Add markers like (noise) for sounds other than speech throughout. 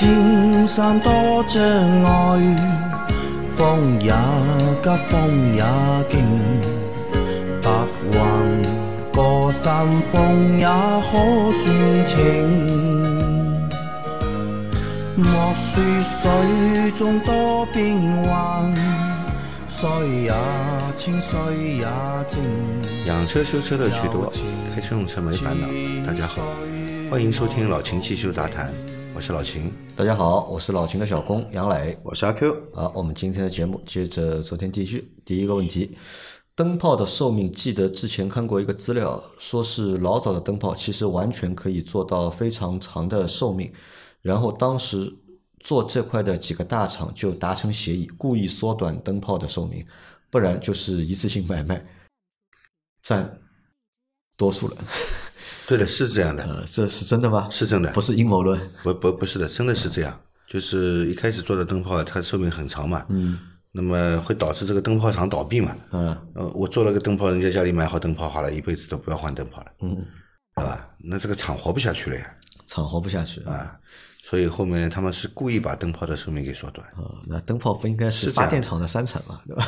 莫说青山多障碍，风也急，风也劲，白云过山峰也可算情。莫说水中多变幻，水也清，水也静。养车修车乐趣多，开车用车没烦恼。大家好，欢迎收听老秦汽修杂谈，我是老秦。大家好，我是老秦的小工杨磊。我是阿 Q。好，我们今天的节目接着昨天继续。第一个问题，灯泡的寿命，记得之前看过一个资料，说是老早的灯泡其实完全可以做到非常长的寿命。然后当时做这块的几个大厂就达成协议，故意缩短灯泡的寿命，不然就是一次性买卖，占多数了。对的，是这样的，呃，这是真的吗？是真的，不是阴谋论。不不不是的，真的是这样。就是一开始做的灯泡，它寿命很长嘛，嗯，那么会导致这个灯泡厂倒闭嘛，嗯，呃，我做了个灯泡，人家家里买好灯泡好了，一辈子都不要换灯泡了，嗯，对吧？那这个厂活不下去了呀，厂活不下去啊。所以后面他们是故意把灯泡的寿命给缩短。哦，那灯泡不应该是发电厂的三产嘛，对吧？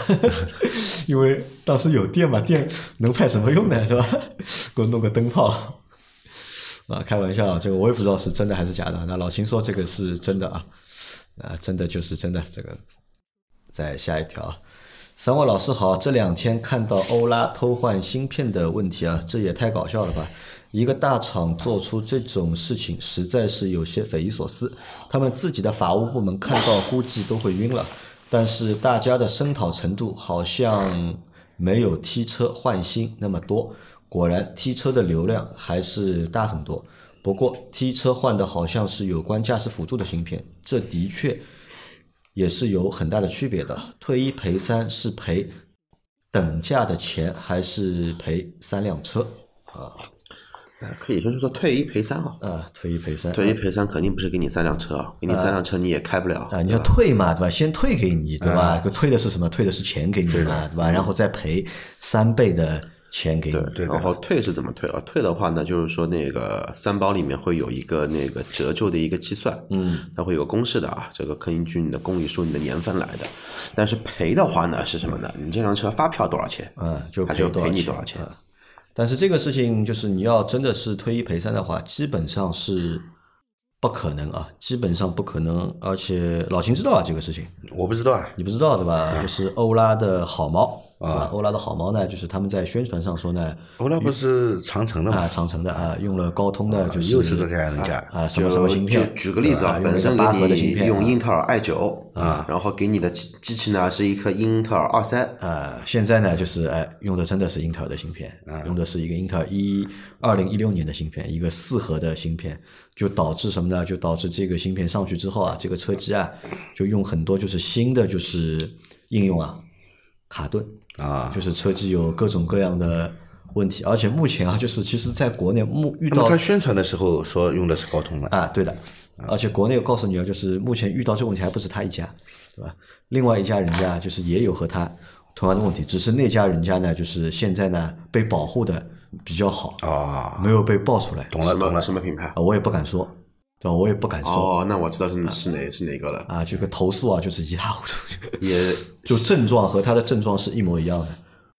(laughs) 因为当时有电嘛，电能派什么用呢，对吧？给我弄个灯泡啊，开玩笑，这个我也不知道是真的还是假的。那老秦说这个是真的啊，啊，真的就是真的。这个再下一条，三位老师好，这两天看到欧拉偷换芯片的问题啊，这也太搞笑了吧！一个大厂做出这种事情，实在是有些匪夷所思。他们自己的法务部门看到估计都会晕了。但是大家的声讨程度好像没有 T 车换新那么多。果然，T 车的流量还是大很多。不过，T 车换的好像是有关驾驶辅助的芯片，这的确也是有很大的区别的。退一赔三，是赔等价的钱，还是赔三辆车啊？可以说是说退一赔三啊。啊，退一赔三，退一赔三肯定不是给你三辆车啊，给你三辆车你也开不了啊。你要退嘛，对吧？先退给你，对吧？退的是什么？退的是钱给你嘛，对吧？然后再赔三倍的钱给你。对，然后退是怎么退啊？退的话呢，就是说那个三包里面会有一个那个折旧的一个计算，嗯，它会有个公式的啊，这个根据你的公里数、你的年份来的。但是赔的话呢是什么呢？你这辆车发票多少钱？嗯，就赔你多少钱？但是这个事情就是你要真的是退一赔三的话，基本上是不可能啊，基本上不可能。而且老秦知道啊这个事情，我不知道啊，你不知道对吧？就是欧拉的好猫啊，欧拉的好猫呢，就是他们在宣传上说呢，欧拉不是长城的嘛，长城的啊，用了高通的，就是又是这样人家。啊，什么什么芯片？就举个例子啊，本身给你用英特尔 i 九啊，然后给你的机机器呢是一颗英特尔二三。啊，现在呢就是哎用的真的是英特尔的芯片，用的是一个英特尔一二零一六年的芯片，一个四核的芯片，就导致什么呢？就导致这个芯片上去之后啊，这个车机啊就用很多就是新的就是应用啊卡顿。啊，就是车机有各种各样的问题，而且目前啊，就是其实在国内目遇到他宣传的时候说用的是高通的啊，对的，而且国内告诉你啊，就是目前遇到这个问题还不止他一家，对吧？另外一家人家就是也有和他同样的问题，只是那家人家呢，就是现在呢被保护的比较好啊，没有被爆出来。懂了，懂了，什么品牌？我也不敢说。对吧？我也不敢说。哦，那我知道是是哪是哪个了。啊，这个投诉啊，就是一塌糊涂。(laughs) 也 (laughs) 就症状和他的症状是一模一样的，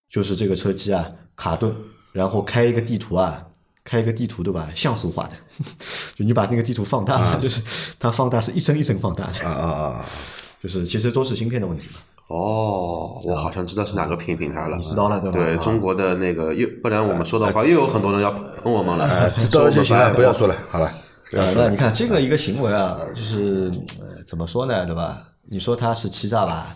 就是这个车机啊卡顿，然后开一个地图啊，开一个地图对吧？像素化的，(laughs) 就你把那个地图放大，就是它放大是一帧一帧放大的。啊啊啊！就是其实都是芯片的问题嘛。哦，我好像知道是哪个品品牌了。你知道了对吧？对中国的那个又不然我们说的话又有很多人要喷我们了。(laughs) 知道了就行了，不要说了，好了。呃，那你看这个一个行为啊，就是怎么说呢，对吧？你说他是欺诈吧，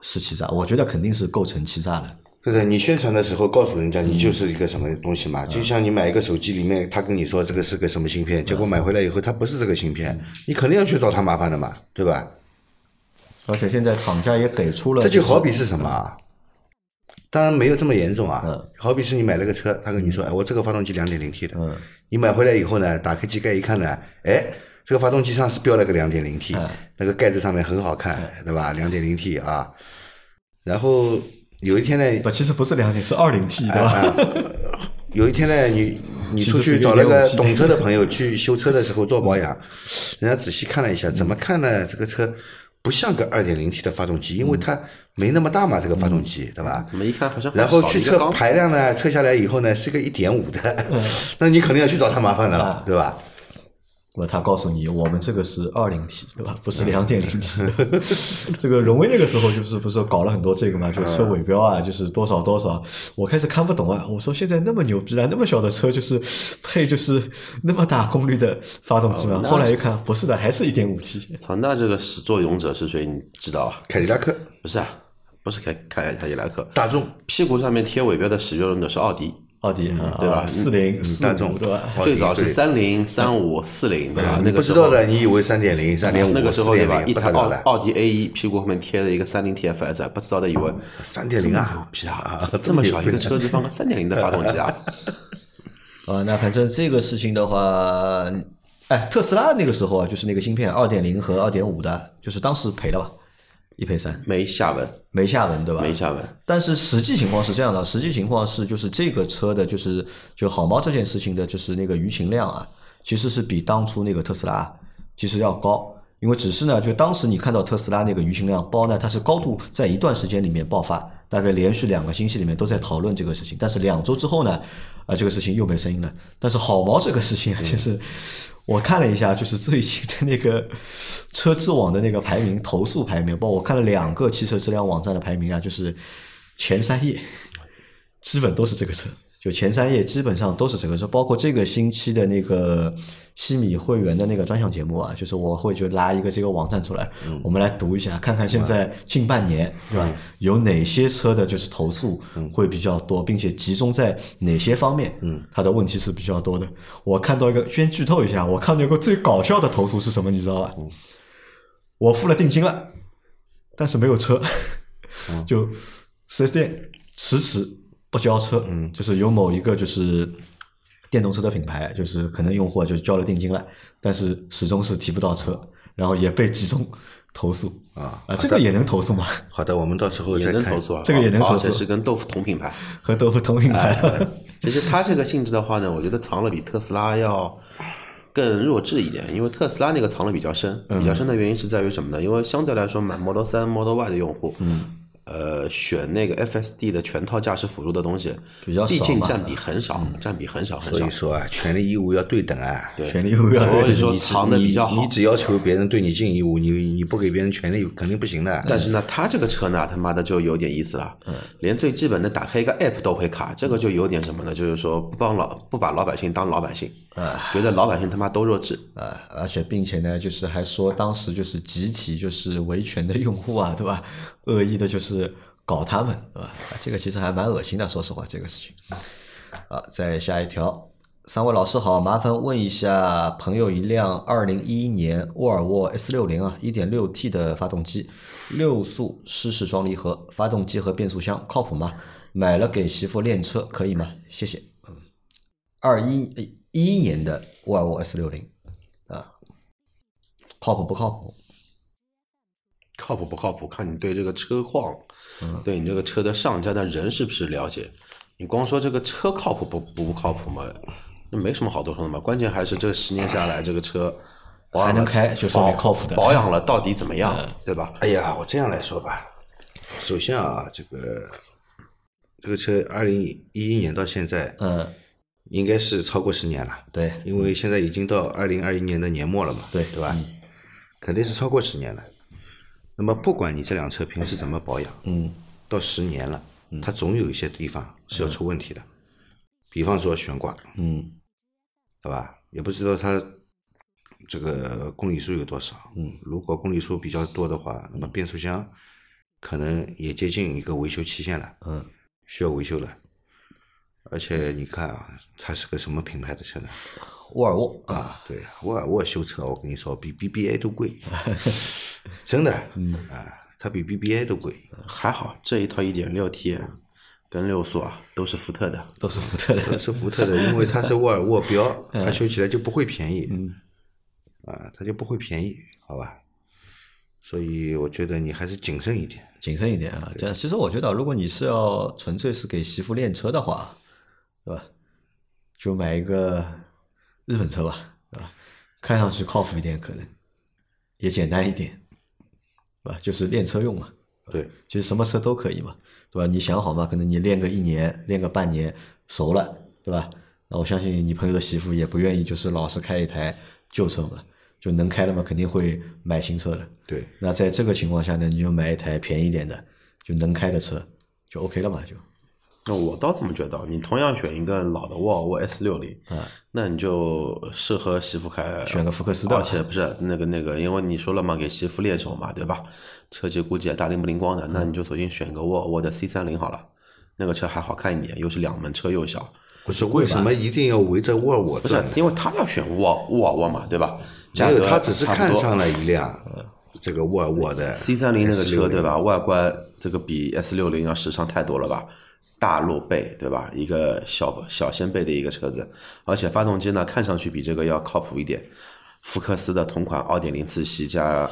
是欺诈，我觉得肯定是构成欺诈的。对对，你宣传的时候告诉人家你就是一个什么东西嘛，就像你买一个手机里面，他跟你说这个是个什么芯片，结果买回来以后它不是这个芯片，你肯定要去找他麻烦的嘛，对吧？而且现在厂家也给出了，这就好比是什么啊？当然没有这么严重啊，好比是你买了个车，他跟你说，哎，我这个发动机两点零 T 的，你买回来以后呢，打开机盖一看呢，哎，这个发动机上是标了个两点零 T，那个盖子上面很好看，对吧？两点零 T 啊，然后有一天呢，不，其实不是两点，是二零 T，对吧？有一天呢，你你出去找了个懂车的朋友去修车的时候做保养，人家仔细看了一下，怎么看呢？这个车不像个二点零 T 的发动机，因为它没那么大嘛，这个发动机，对吧？怎么一看好像然后去测排量呢，测下来以后呢，是个一点五的，(laughs) 那你肯定要去找他麻烦的了，对吧？那他告诉你，我们这个是二零 T，对吧？不是两点零 T。(laughs) 这个荣威那个时候就是不是搞了很多这个嘛？就车尾标啊，就是多少多少。我开始看不懂啊，我说现在那么牛逼了，那么小的车就是配就是那么大功率的发动机嘛？后来一看，不是的，还是一点五 T。操，那这个始作俑者是谁？你知道啊？凯迪拉克不是啊，不是凯凯凯迪拉克，大众屁股上面贴尾标的始作俑者是奥迪。奥迪啊对吧？四零四五对吧？最早是三零、三五、四零对吧？那个不知道的，你以为三点零、三点五、那个时候对吧？一台奥奥迪 A 一屁股后面贴了一个三零 TFS，不知道的以为三点零啊，牛逼啊！这么小一个车子放个三点零的发动机啊？(laughs) 啊，那反正这个事情的话，哎，特斯拉那个时候啊，就是那个芯片二点零和二点五的，就是当时赔了吧？一赔三，没下文，没下文，对吧？没下文。但是实际情况是这样的，实际情况是，就是这个车的，就是就好猫这件事情的，就是那个舆情量啊，其实是比当初那个特斯拉其实要高。因为只是呢，就当时你看到特斯拉那个舆情量包呢，它是高度在一段时间里面爆发，大概连续两个星期里面都在讨论这个事情。但是两周之后呢，啊，这个事情又没声音了。但是好猫这个事情就是。我看了一下，就是最近的那个车质网的那个排名，投诉排名，包括我看了两个汽车质量网站的排名啊，就是前三页基本都是这个车。就前三页基本上都是这个车，包括这个星期的那个西米会员的那个专项节目啊，就是我会就拉一个这个网站出来，我们来读一下，看看现在近半年对吧，有哪些车的就是投诉会比较多，并且集中在哪些方面，它的问题是比较多的。我看到一个，先剧透一下，我看到一个最搞笑的投诉是什么，你知道吧？我付了定金了，但是没有车，(laughs) 就四 S 店迟迟。不交车，嗯，就是有某一个就是电动车的品牌，就是可能用户就交了定金了，但是始终是提不到车，然后也被集中投诉。啊啊，这个也能投诉吗？好的，我们到时候也能投诉啊，这个也能投诉，是跟豆腐同品牌，和豆腐同品牌。其实它这个性质的话呢，我觉得藏了比特斯拉要更弱智一点，因为特斯拉那个藏的比较深，比较深的原因是在于什么呢？因为相对来说买 Model 三、Model Y 的用户，嗯。呃，选那个 FSD 的全套驾驶辅助的东西，比较毕竟占比很少，占比很少很少。所以说啊，权利义务要对等啊，权利义务要对等。所以说藏的比较好。你只要求别人对你尽义务，你你不给别人权利，肯定不行的。但是呢，他这个车呢，他妈的就有点意思了，连最基本的打开一个 App 都会卡，这个就有点什么呢？就是说不帮老不把老百姓当老百姓，觉得老百姓他妈都弱智啊！而且并且呢，就是还说当时就是集体就是维权的用户啊，对吧？恶意的就是。搞他们，对吧？这个其实还蛮恶心的，说实话，这个事情。啊，再下一条，三位老师好，麻烦问一下，朋友一辆二零一一年沃尔沃 S 六零啊，一点六 T 的发动机，六速湿式双离合，发动机和变速箱靠谱吗？买了给媳妇练车可以吗？谢谢。嗯，二一一一年的沃尔沃 S 六零啊，靠谱不靠谱？靠谱不靠谱？看你对这个车况，对你这个车的上家的人是不是了解？你光说这个车靠谱不不靠谱嘛？那没什么好多说的嘛。关键还是这十年下来，这个车还能开，就说明靠谱的。保养了到底怎么样？对吧？哎呀，我这样来说吧，首先啊，这个这个车二零一一年到现在，嗯，应该是超过十年了。对，因为现在已经到二零二一年的年末了嘛。对，对吧？肯定是超过十年了。那么不管你这辆车平时怎么保养，嗯，到十年了，它总有一些地方是要出问题的，比方说悬挂，嗯，对吧？也不知道它这个公里数有多少，嗯，如果公里数比较多的话，那么变速箱可能也接近一个维修期限了，嗯，需要维修了。而且你看啊，它是个什么品牌的车呢？沃尔沃啊，对，沃尔沃修车，我跟你说，比 BBA 都贵，(laughs) 真的，嗯啊，它比 BBA 都贵，还好这一套一点六 T 跟六速啊，都是福特的，都是福特的，都是福特的，因为它是沃尔沃标，(laughs) 它修起来就不会便宜，嗯，啊，它就不会便宜，好吧？所以我觉得你还是谨慎一点，谨慎一点啊。这其实我觉得，如果你是要纯粹是给媳妇练车的话，对吧？就买一个日本车吧，对吧？看上去靠谱一点，可能也简单一点，对吧？就是练车用嘛。对，其实什么车都可以嘛，对吧？你想好嘛，可能你练个一年，练个半年，熟了，对吧？那我相信你朋友的媳妇也不愿意，就是老是开一台旧车嘛，就能开的嘛，肯定会买新车的。对，那在这个情况下呢，你就买一台便宜点的，就能开的车，就 OK 了嘛，就。那我倒这么觉得，你同样选一个老的沃尔沃 S 六零，啊，那你就适合媳妇开，选个福克斯的，而且不是那个那个，因为你说了嘛，给媳妇练手嘛，对吧？车机估计也大灵不灵光的，那你就索性选个沃尔沃的 C 三零好了，那个车还好看一点，又是两门车又小。不是为什么一定要围着沃尔沃转？因为他要选沃沃尔沃嘛，对吧？没有，他只是看上了一辆这个沃尔沃的 C 三零那个车，对吧？外观这个比 S 六零要时尚太多了吧？大露背，对吧？一个小小掀背的一个车子，而且发动机呢，看上去比这个要靠谱一点。福克斯的同款二点零自吸加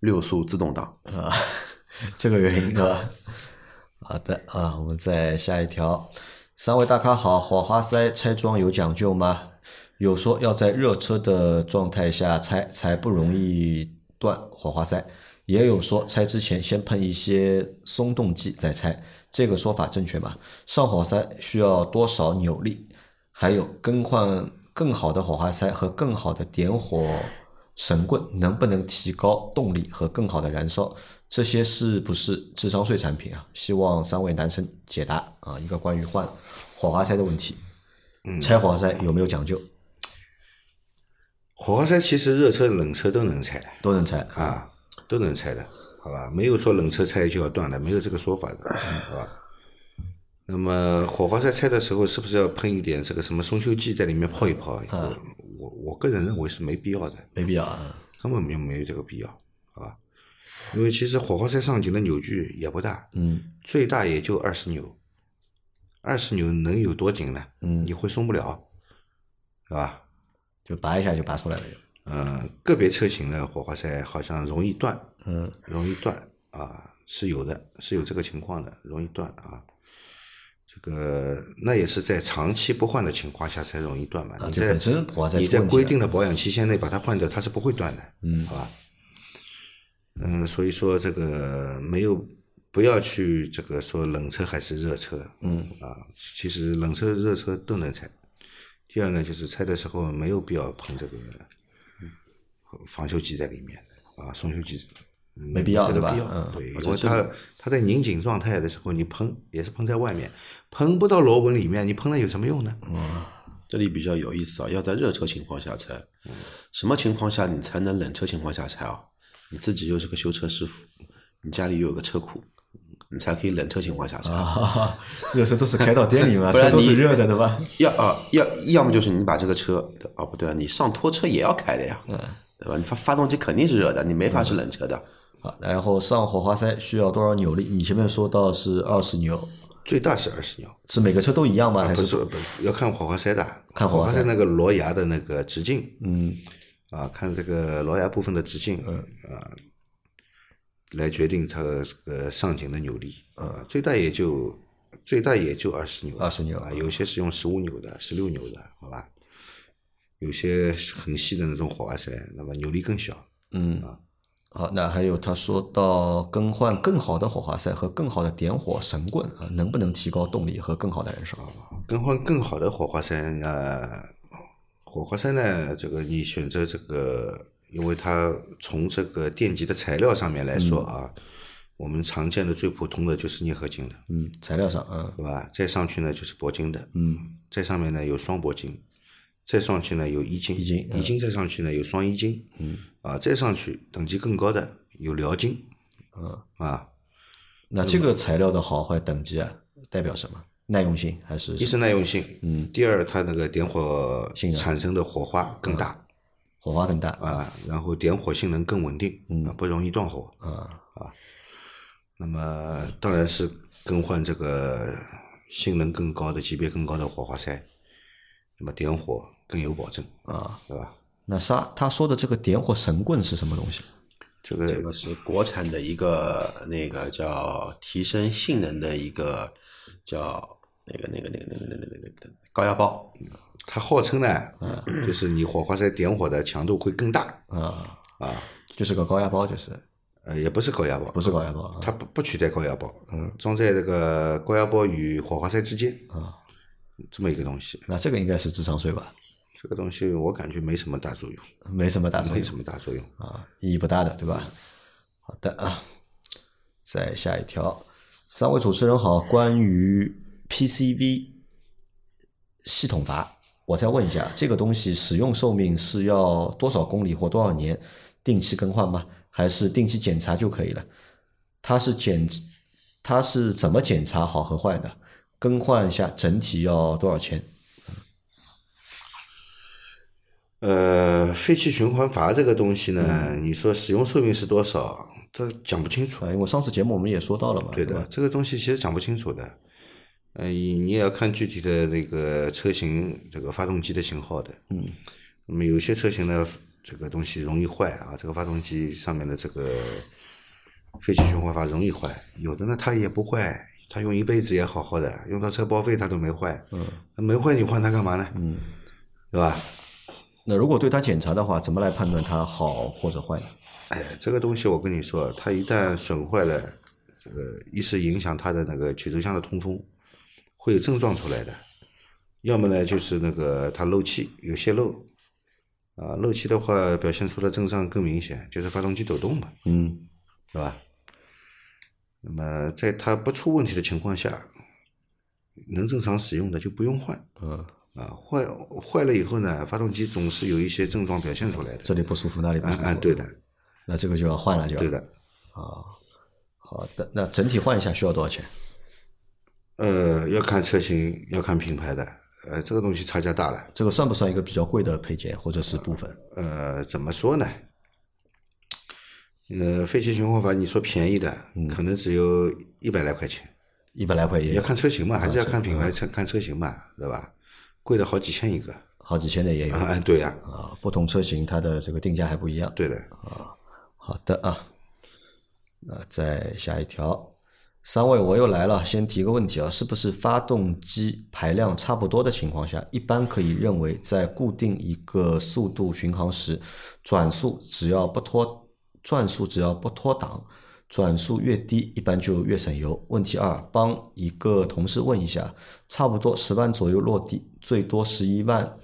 六速自动挡啊，(laughs) 这个原因啊？(laughs) 好的啊，我们再下一条。三位大咖好，火花塞拆装有讲究吗？有说要在热车的状态下拆才不容易断火花塞，也有说拆之前先喷一些松动剂再拆。这个说法正确吗？上火花塞需要多少扭力？还有更换更好的火花塞和更好的点火神棍，能不能提高动力和更好的燃烧？这些是不是智商税产品啊？希望三位男生解答啊！一个关于换火花塞的问题，嗯拆火花塞有没有讲究？火花塞其实热车、冷车都能拆，都能拆啊，都能拆的。好吧，没有说冷车拆就要断的，没有这个说法的，好吧？那么火花塞拆的时候，是不是要喷一点这个什么松锈剂在里面泡一泡？我我个人认为是没必要的，没必要，啊，根本没没有这个必要，好吧？因为其实火花塞上紧的扭矩也不大，嗯，最大也就二十扭，二十扭能有多紧呢？嗯，你会松不了，是吧？就拔一下就拔出来了。嗯，个别车型的火花塞好像容易断。嗯，容易断啊，是有的，是有这个情况的，容易断啊。这个那也是在长期不换的情况下才容易断嘛。你在你在规定的保养期限内把它换掉，它是不会断的。嗯，好吧。嗯，所以说这个没有不要去这个说冷车还是热车。嗯啊，其实冷车热车都能拆。第二呢，就是拆的时候没有必要喷这个防锈剂在里面啊，松锈剂。没必要，对吧？嗯，对，因为它它在拧紧状态的时候，你喷也是喷在外面，喷不到螺纹里面，你喷了有什么用呢？嗯，这里比较有意思啊，要在热车情况下拆，什么情况下你才能冷车情况下拆啊？你自己又是个修车师傅，你家里又有个车库，你才可以冷车情况下拆。热车都是开到店里嘛，(laughs) 车都是热的，对吧？(laughs) 要啊，要要么就是你把这个车，啊不对啊，你上拖车也要开的呀，嗯，对吧？你发发动机肯定是热的，你没法是冷车的。啊，然后上火花塞需要多少扭力？你前面说到是二十牛，最大是二十牛，是每个车都一样吗？还是不是要看火花塞的？看火花塞那个螺牙的那个直径，嗯，啊，看这个螺牙部分的直径，嗯啊，来决定它这个上紧的扭力，啊，最大也就最大也就二十牛，二十牛啊，有些是用十五牛的、十六牛的，好吧？有些很细的那种火花塞，那么扭力更小，嗯啊。好，那还有他说到更换更好的火花塞和更好的点火神棍啊，能不能提高动力和更好的燃烧？更换更好的火花塞呃，火花塞呢，这个你选择这个，因为它从这个电极的材料上面来说啊，我们常见的最普通的就是镍合金的，嗯，材料上，嗯，对吧？再上去呢就是铂金的，嗯，再上面呢有双铂金。再上去呢有一金，一金，一金再上去呢有双一金，嗯，啊，再上去等级更高的有辽金，嗯，啊，那这个材料的好坏等级啊，代表什么？耐用性还是？一是耐用性，嗯，第二它那个点火产生的火花更大，火花更大啊，然后点火性能更稳定，嗯，不容易断火，啊啊，那么当然是更换这个性能更高的、级别更高的火花塞，那么点火。更有保证啊，对吧？那他他说的这个点火神棍是什么东西？这个这个是国产的一个那个叫提升性能的一个叫那个那个那个那个那个那个那个高压包，它号称呢，嗯就是你火花塞点火的强度会更大啊啊，就是个高压包，就是呃，也不是高压包，不是高压包，它不不取代高压包，嗯，装在这个高压包与火花塞之间啊，这么一个东西。那这个应该是智商税吧？这个东西我感觉没什么大作用，没什么大作用，没什么大作用啊，意义不大的，对吧？好的啊，再下一条，三位主持人好，关于 PCV 系统阀，我再问一下，这个东西使用寿命是要多少公里或多少年定期更换吗？还是定期检查就可以了？它是检，它是怎么检查好和坏的？更换一下整体要多少钱？呃，废气循环阀这个东西呢，你说使用寿命是多少？这讲不清楚。啊，因为上次节目我们也说到了嘛。对的，这个东西其实讲不清楚的。呃，你也要看具体的那个车型，这个发动机的型号的。嗯。那么有些车型呢，这个东西容易坏啊，这个发动机上面的这个废气循环阀容易坏。有的呢，它也不坏，它用一辈子也好好的，用到车报废它都没坏。嗯。那没坏你换它干嘛呢？嗯。对吧？那如果对它检查的话，怎么来判断它好或者坏呢？哎，这个东西我跟你说，它一旦损坏了，这个一是影响它的那个曲轴箱的通风，会有症状出来的；要么呢，就是那个它漏气有泄漏，啊，漏气的话表现出的症状更明显，就是发动机抖动嘛，嗯，是吧？那么在它不出问题的情况下，能正常使用的就不用换，嗯。啊，坏坏了以后呢，发动机总是有一些症状表现出来的，这里不舒服，那里不舒服。嗯，对的。那这个就要换了，就。对的。啊，好的。那整体换一下需要多少钱？呃，要看车型，要看品牌的。呃，这个东西差价大了。这个算不算一个比较贵的配件或者是部分？呃，怎么说呢？呃，废气循环阀，你说便宜的，可能只有一百来块钱。一百来块也要看车型嘛，还是要看品牌、车看车型嘛，对吧？贵的好几千一个，好几千的也有。啊，对呀。啊，不同车型它的这个定价还不一样。对的。啊，好的啊。那再下一条，三位我又来了，先提个问题啊，是不是发动机排量差不多的情况下，一般可以认为在固定一个速度巡航时，转速只要不脱转速只要不脱档。转速越低，一般就越省油。问题二，帮一个同事问一下，差不多十万左右落地，最多十一万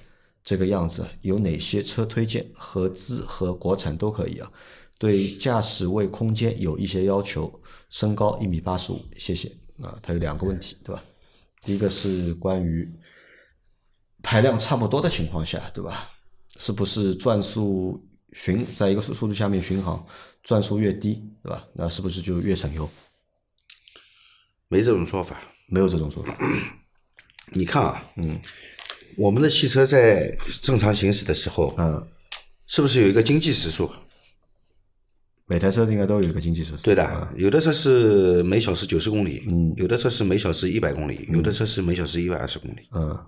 这个样子，有哪些车推荐？合资和国产都可以啊。对驾驶位空间有一些要求，身高一米八十五，谢谢。啊，它有两个问题，对吧？第一个是关于排量差不多的情况下，对吧？是不是转速巡在一个速速度下面巡航？转速越低，对吧？那是不是就越省油？没这种说法，没有这种说法。你看啊，嗯，我们的汽车在正常行驶的时候，嗯，是不是有一个经济时速？每台车应该都有一个经济时速。对的，有的车是每小时九十公里，嗯，有的车是每小时一百公里，有的车是每小时一百二十公里，嗯，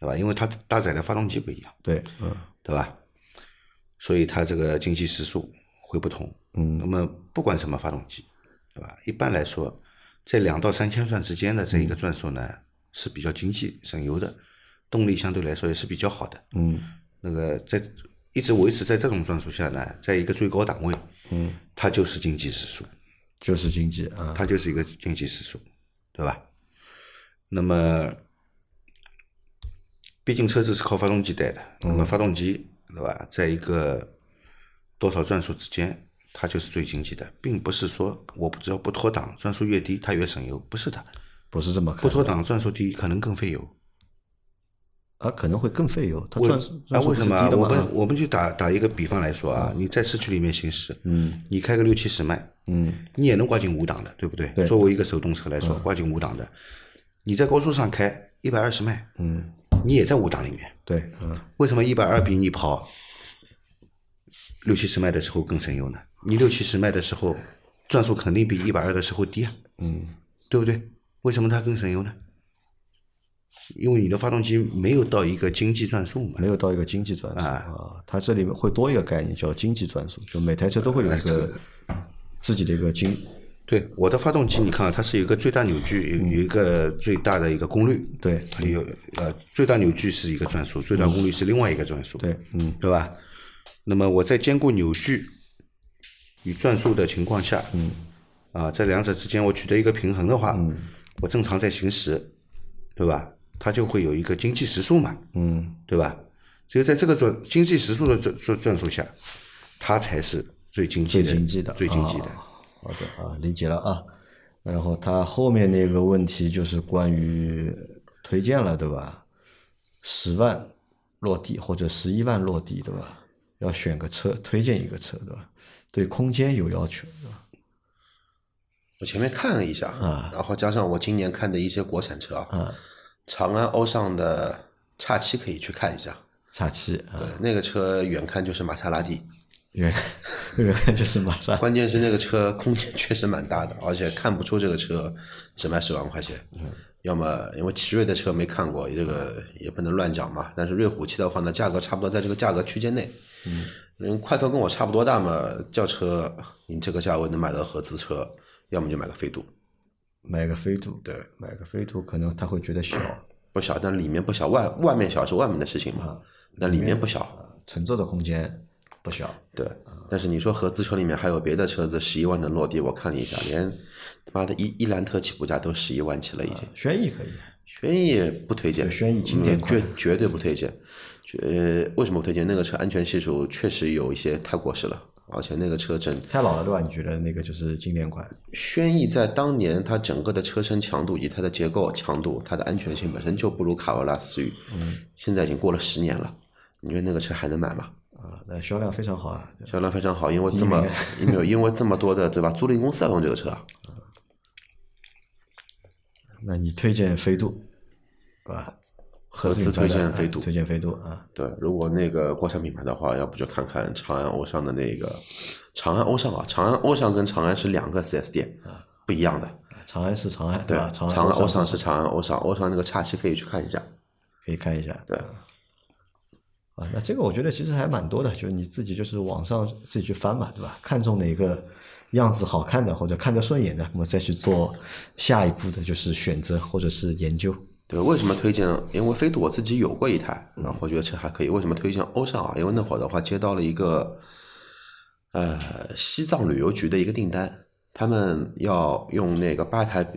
对吧？因为它搭载的发动机不一样，对，嗯，对吧？所以它这个经济时速。会不同，嗯，那么不管什么发动机，对吧？一般来说，在两到三千转之间的这一个转速呢，是比较经济省油的，动力相对来说也是比较好的，嗯，那个在一直维持在这种转速下呢，在一个最高档位，嗯，它就是经济时速，就是经济啊，它就是一个经济时速，对吧？那么，毕竟车子是靠发动机带的，那么发动机，对吧？在一个多少转速之间，它就是最经济的，并不是说我只要不脱档，转速越低它越省油，不是的，不是这么不脱档转速低可能更费油，啊，可能会更费油。它转啊，为什么？我们 (laughs) 我们就打打一个比方来说啊，你在市区里面行驶，嗯，你开个六七十迈，嗯，你也能挂进五档的，对不对？对。作为一个手动车来说，挂进五档的，你在高速上开一百二十迈，嗯，你也在五档里面，对，嗯。为什么一百二比你跑？六七十迈的时候更省油呢？你六七十迈的时候，转速肯定比一百二的时候低啊，嗯，对不对？为什么它更省油呢？因为你的发动机没有到一个经济转速嘛，没有到一个经济转速啊。它这里面会多一个概念叫经济转速，就每台车都会有一个自己的一个经对，我的发动机，你看啊，它是有一个最大扭矩，有有一个最大的一个功率，对，还有呃最大扭矩是一个转速，最大功率是另外一个转速，对，嗯，对吧？那么我在兼顾扭矩与转速的情况下，嗯，啊，在两者之间我取得一个平衡的话，嗯，我正常在行驶，对吧？它就会有一个经济时速嘛，嗯，对吧？只有在这个转经济时速的转转转速下，它才是最经济的、最经济的、最经济的。好的啊，理解了啊。然后它后面那个问题就是关于推荐了，对吧？十万落地或者十一万落地，对吧？要选个车，推荐一个车，对吧？对空间有要求，对吧？我前面看了一下啊，然后加上我今年看的一些国产车啊，长安欧尚的叉七可以去看一下。叉七，对，那个车远看就是玛莎拉蒂。(laughs) 远远看就是玛莎，关键是那个车空间确实蛮大的，而且看不出这个车只卖十万块钱。嗯，要么因为奇瑞的车没看过，这个也不能乱讲嘛。但是瑞虎七的话呢，价格差不多在这个价格区间内。嗯，人块头跟我差不多大嘛，轿车你这个价位能买到合资车，要么就买个飞度。买个飞度，对，买个飞度可能他会觉得小，不小，但里面不小，外外面小是外面的事情嘛，那里面不小，乘坐的空间。不小，对，但是你说合资车里面还有别的车子十一万能落地，我看了一下，连他妈的伊伊兰特起步价都十一万起了已经。轩逸可以，轩逸不推荐，轩逸经典绝绝对不推荐。呃，为什么不推荐？那个车安全系数确实有一些太过时了，而且那个车整太老了，对吧？你觉得那个就是经典款？轩逸在当年它整个的车身强度以及它的结构强度，它的安全性本身就不如卡罗拉思域。嗯，现在已经过了十年了，你觉得那个车还能买吗？啊，那销量非常好啊！销量非常好，因为这么因为因为这么多的对吧？租赁公司要用这个车。(laughs) 那你推荐飞度，对吧？合资推荐飞度，推荐飞度啊。对，如果那个国产品牌的话，要不就看看长安欧尚的那个长安欧尚啊。长安欧尚跟长安是两个四 S 店啊，不一样的。长安是长安，对吧？长安欧尚是长安欧尚，欧尚那个叉七可以去看一下，可以看一下，对。啊，那这个我觉得其实还蛮多的，就是你自己就是网上自己去翻嘛，对吧？看中哪个样子好看的或者看着顺眼的，那么再去做下一步的就是选择或者是研究。对，为什么推荐？因为飞度我自己有过一台，然后我觉得车还可以。为什么推荐欧尚啊？因为那会儿的话接到了一个呃西藏旅游局的一个订单，他们要用那个八台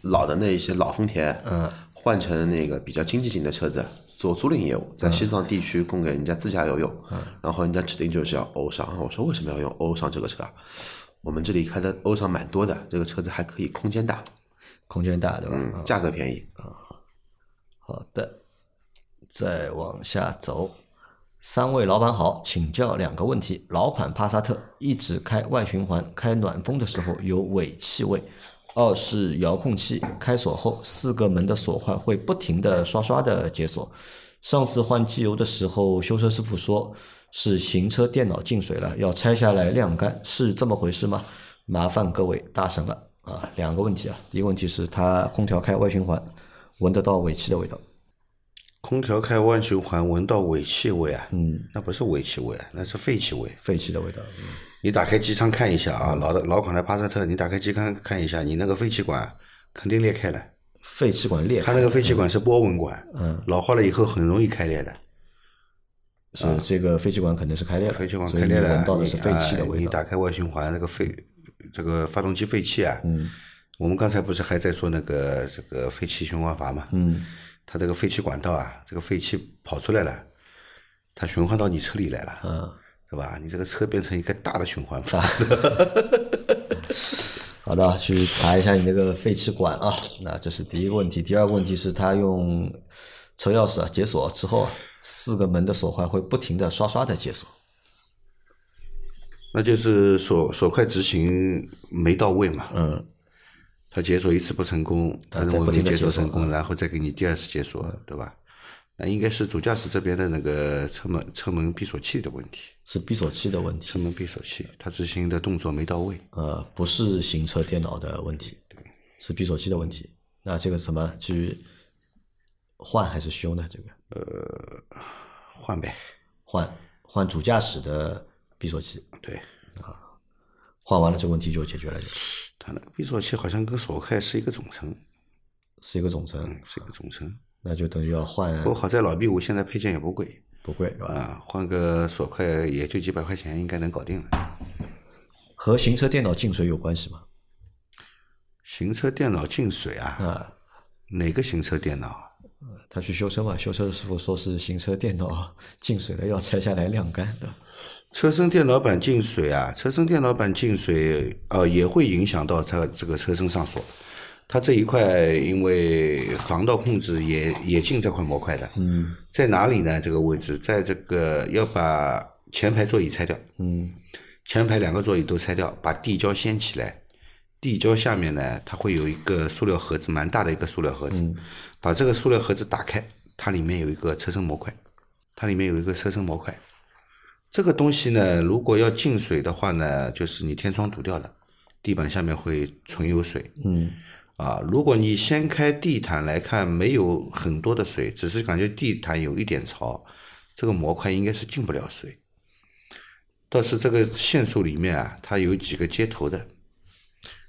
老的那一些老丰田，嗯，换成那个比较经济型的车子。做租赁业务，在西藏地区供给人家自驾游用，然后人家指定就是要欧尚。我说为什么要用欧尚这个车？我们这里开的欧尚蛮多的，这个车子还可以，空间大，空间大对吧？价格便宜啊。好的，再往下走。三位老板好，请教两个问题：老款帕萨特一直开外循环，开暖风的时候有尾气味。二是遥控器开锁后，四个门的锁环会不停的刷刷的解锁。上次换机油的时候，修车师傅说是行车电脑进水了，要拆下来晾干，是这么回事吗？麻烦各位大神了啊！两个问题啊，第一个问题是它空调开外循环，闻得到尾气的味道。空调开外循环闻到尾气味啊？嗯，那不是尾气味，那是废气味。废气的味道。你打开机舱看一下啊，老的老款的帕萨特，你打开机舱看一下，你那个废气管肯定裂开了。废气管裂开？它那个废气管是波纹管，嗯，老化了以后很容易开裂的。是这个废气管肯定是开裂了，废气管开裂了，闻到的是废气的味道。你打开外循环那个废，这个发动机废气啊，嗯，我们刚才不是还在说那个这个废气循环阀嘛，嗯，它这个废气管道啊，这个废气跑出来了，它循环到你车里来了，嗯。对吧？你这个车变成一个大的循环阀。(laughs) 好的，去查一下你那个废气管啊。那这是第一个问题。第二个问题是，它用车钥匙啊解锁之后，四个门的锁环会不停的刷刷的解锁。那就是锁锁块执行没到位嘛？嗯。他解锁一次不成功，他认为没解锁成功，然后再给你第二次解锁，对吧？那应该是主驾驶这边的那个车门车门闭锁器的问题，是闭锁器的问题。车门闭锁器，它执行的动作没到位。呃，不是行车电脑的问题，对，是闭锁器的问题。那这个什么去换还是修呢？这个呃，换呗，换换主驾驶的闭锁器。对啊，换完了这个问题就解决了。它那个闭锁器好像跟锁块是一个总成，是一个总成，是一个总成。那就等于要换。不过好在老 B 五现在配件也不贵，不贵是吧？啊，换个锁块也就几百块钱，应该能搞定了。和行车电脑进水有关系吗？行车电脑进水啊？啊，哪个行车电脑？他去修车嘛，修车的师傅说是行车电脑进水了，要拆下来晾干的。车身电脑板进水啊？车身电脑板进水，呃，也会影响到它这个车身上锁。它这一块因为防盗控制也也进这块模块的。嗯。在哪里呢？这个位置，在这个要把前排座椅拆掉。嗯。前排两个座椅都拆掉，把地胶掀起来。地胶下面呢，它会有一个塑料盒子，蛮大的一个塑料盒子。把这个塑料盒子打开，它里面有一个车身模块，它里面有一个车身模块。这个东西呢，如果要进水的话呢，就是你天窗堵掉了，地板下面会存有水。嗯。啊，如果你掀开地毯来看，没有很多的水，只是感觉地毯有一点潮，这个模块应该是进不了水。倒是这个线束里面啊，它有几个接头的，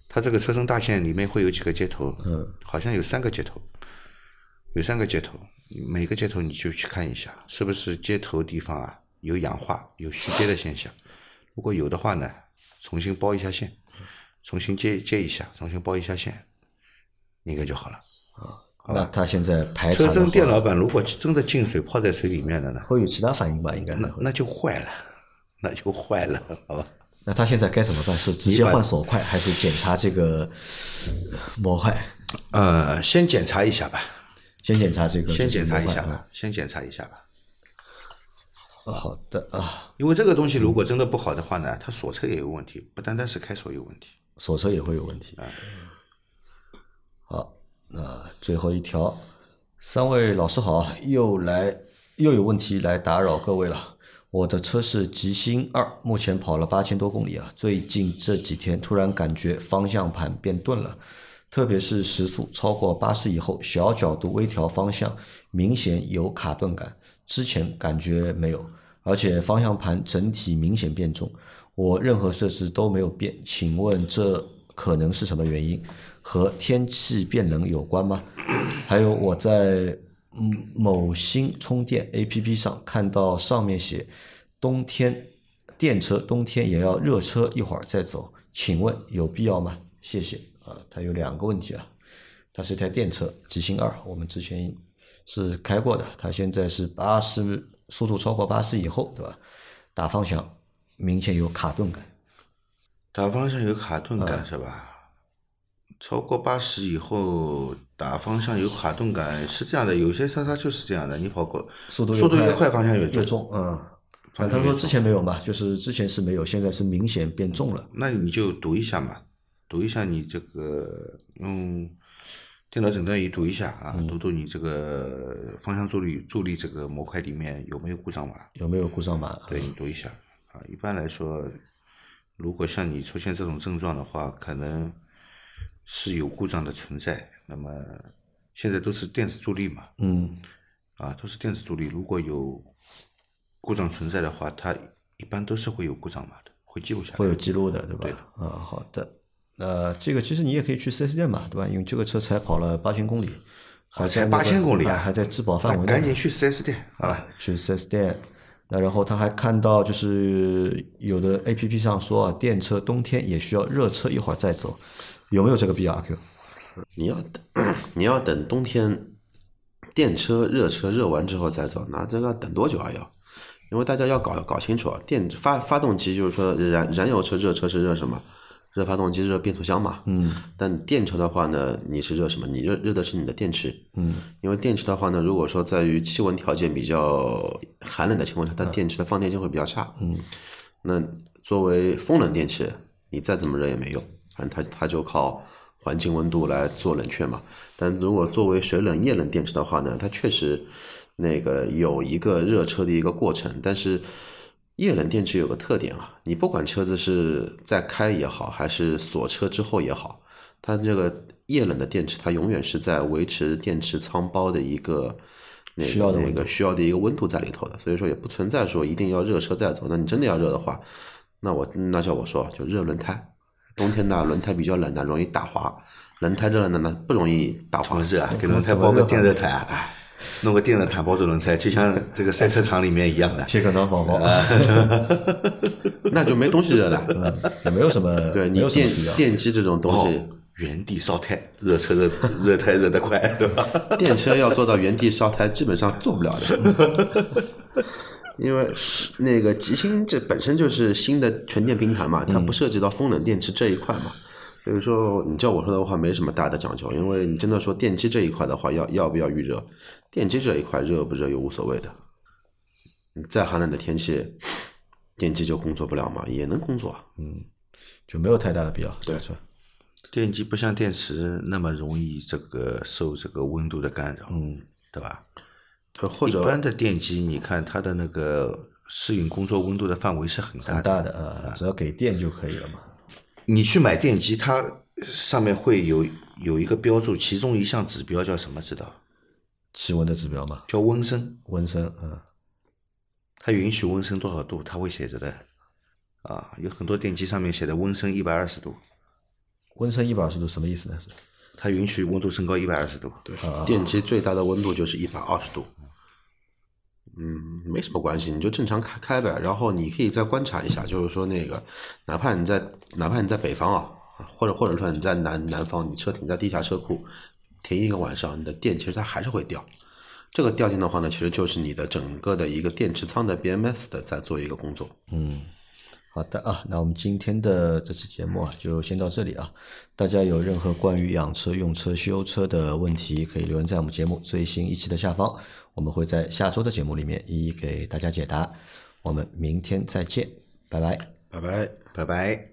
它这个车身大线里面会有几个接头，嗯，好像有三个接头，有三个接头，每个接头你就去看一下，是不是接头地方啊有氧化、有虚接的现象？如果有的话呢，重新包一下线，重新接接一下，重新包一下线，应该就好了。啊，那他现在排车身电脑板如果真的进水泡在水里面了呢？会有其他反应吧？应该那那就坏了。(laughs) 那就坏了，好吧？(laughs) 那他现在该怎么办？是直接换锁块，还是检查这个模块？呃，先检查一下吧。先检查这个。先检查一下吧。先检查一下吧。好的啊。因为这个东西如果真的不好的话呢，它锁车也有问题，不单单是开锁有问题，锁车也会有问题。好，那最后一条，三位老师好，又来又有问题来打扰各位了。我的车是极星二，目前跑了八千多公里啊。最近这几天突然感觉方向盘变钝了，特别是时速超过八十以后，小角度微调方向明显有卡顿感，之前感觉没有。而且方向盘整体明显变重，我任何设置都没有变，请问这可能是什么原因？和天气变冷有关吗？还有我在。某新充电 A P P 上看到上面写，冬天电车冬天也要热车一会儿再走，请问有必要吗？谢谢啊，它有两个问题啊，它是一台电车极星二，我们之前是开过的，它现在是八十速度超过八十以后，对吧？打方向明显有卡顿感，打方向有卡顿感是吧？超过八十以后打方向有卡顿感，是这样的，有些车它就是这样的，你跑过速度速度越快，方向越重，嗯。反正他说之前没有嘛，就是之前是没有，现在是明显变重了。那你就读一下嘛，读一下你这个用电脑诊断仪读一下啊，读读你这个方向助力助力这个模块里面有没有故障码？有没有故障码？对你读一下啊。一般来说，如果像你出现这种症状的话，可能。是有故障的存在，那么现在都是电子助力嘛？嗯，啊，都是电子助力。如果有故障存在的话，它一般都是会有故障码的，会记录下来。会有记录的，对吧？对啊，好的。那这个其实你也可以去四 S 店嘛，对吧？因为这个车才跑了八千公里，还才八千公里啊，还在质保范围内。赶紧去四 S 店啊，去四 S 店。那然后他还看到，就是有的 A P P 上说啊，电车冬天也需要热车一会儿再走。有没有这个必要？Q，你要等，你要等冬天电车热车热完之后再走，那这个等多久啊？要，因为大家要搞搞清楚啊，电发发动机就是说燃燃油车热车是热什么？热发动机热变速箱嘛。嗯。但电车的话呢，你是热什么？你热热的是你的电池。嗯。因为电池的话呢，如果说在于气温条件比较寒冷的情况下，它电池的放电性会比较差。嗯。那作为风冷电池，你再怎么热也没用。反正它它就靠环境温度来做冷却嘛。但如果作为水冷液冷电池的话呢，它确实那个有一个热车的一个过程。但是液冷电池有个特点啊，你不管车子是在开也好，还是锁车之后也好，它这个液冷的电池它永远是在维持电池舱包的一个那个那个需要的一个温度在里头的。所以说也不存在说一定要热车再走。那你真的要热的话。那我那叫我说就热轮胎。冬天呢，轮胎比较冷呢，容易打滑；轮胎热了呢，不容易打滑。(laughs) 是啊，给轮胎包个电热毯，弄个电热毯包住轮胎，就像这个赛车场里面一样的。贴个暖宝宝，(laughs) 那就没东西热了，也没有什么。对你电电机这种东西，原地烧胎，热车热 (laughs) 热胎热得快，对吧？电车要做到原地烧胎，基本上做不了的。因为那个极星这本身就是新的纯电平台嘛，它不涉及到风冷电池这一块嘛，所以说你叫我说的话没什么大的讲究，因为你真的说电机这一块的话，要要不要预热？电机这一块热不热又无所谓的，你再寒冷的天气，电机就工作不了嘛，也能工作，嗯，就没有太大的必要，对，电机不像电池那么容易这个受这个温度的干扰，嗯，对吧？或者一般的电机，你看它的那个适应工作温度的范围是很大很大的呃，只要给电就可以了嘛。你去买电机，它上面会有有一个标注，其中一项指标叫什么？知道？气温的指标嘛？叫温升。温升，嗯，它允许温升多少度？它会写着的。啊，有很多电机上面写的温升一百二十度。温升一百二十度什么意思呢？是？它允许温度升高一百二十度。对，电机最大的温度就是一百二十度。嗯，没什么关系，你就正常开开呗。然后你可以再观察一下，就是说那个，哪怕你在哪怕你在北方啊，或者或者说你在南南方，你车停在地下车库，停一个晚上，你的电其实它还是会掉。这个掉电的话呢，其实就是你的整个的一个电池仓的 BMS 的在做一个工作。嗯。好的啊，那我们今天的这期节目啊，就先到这里啊。大家有任何关于养车、用车、修车的问题，可以留言在我们节目最新一期的下方，我们会在下周的节目里面一一给大家解答。我们明天再见，拜拜，拜拜，拜拜。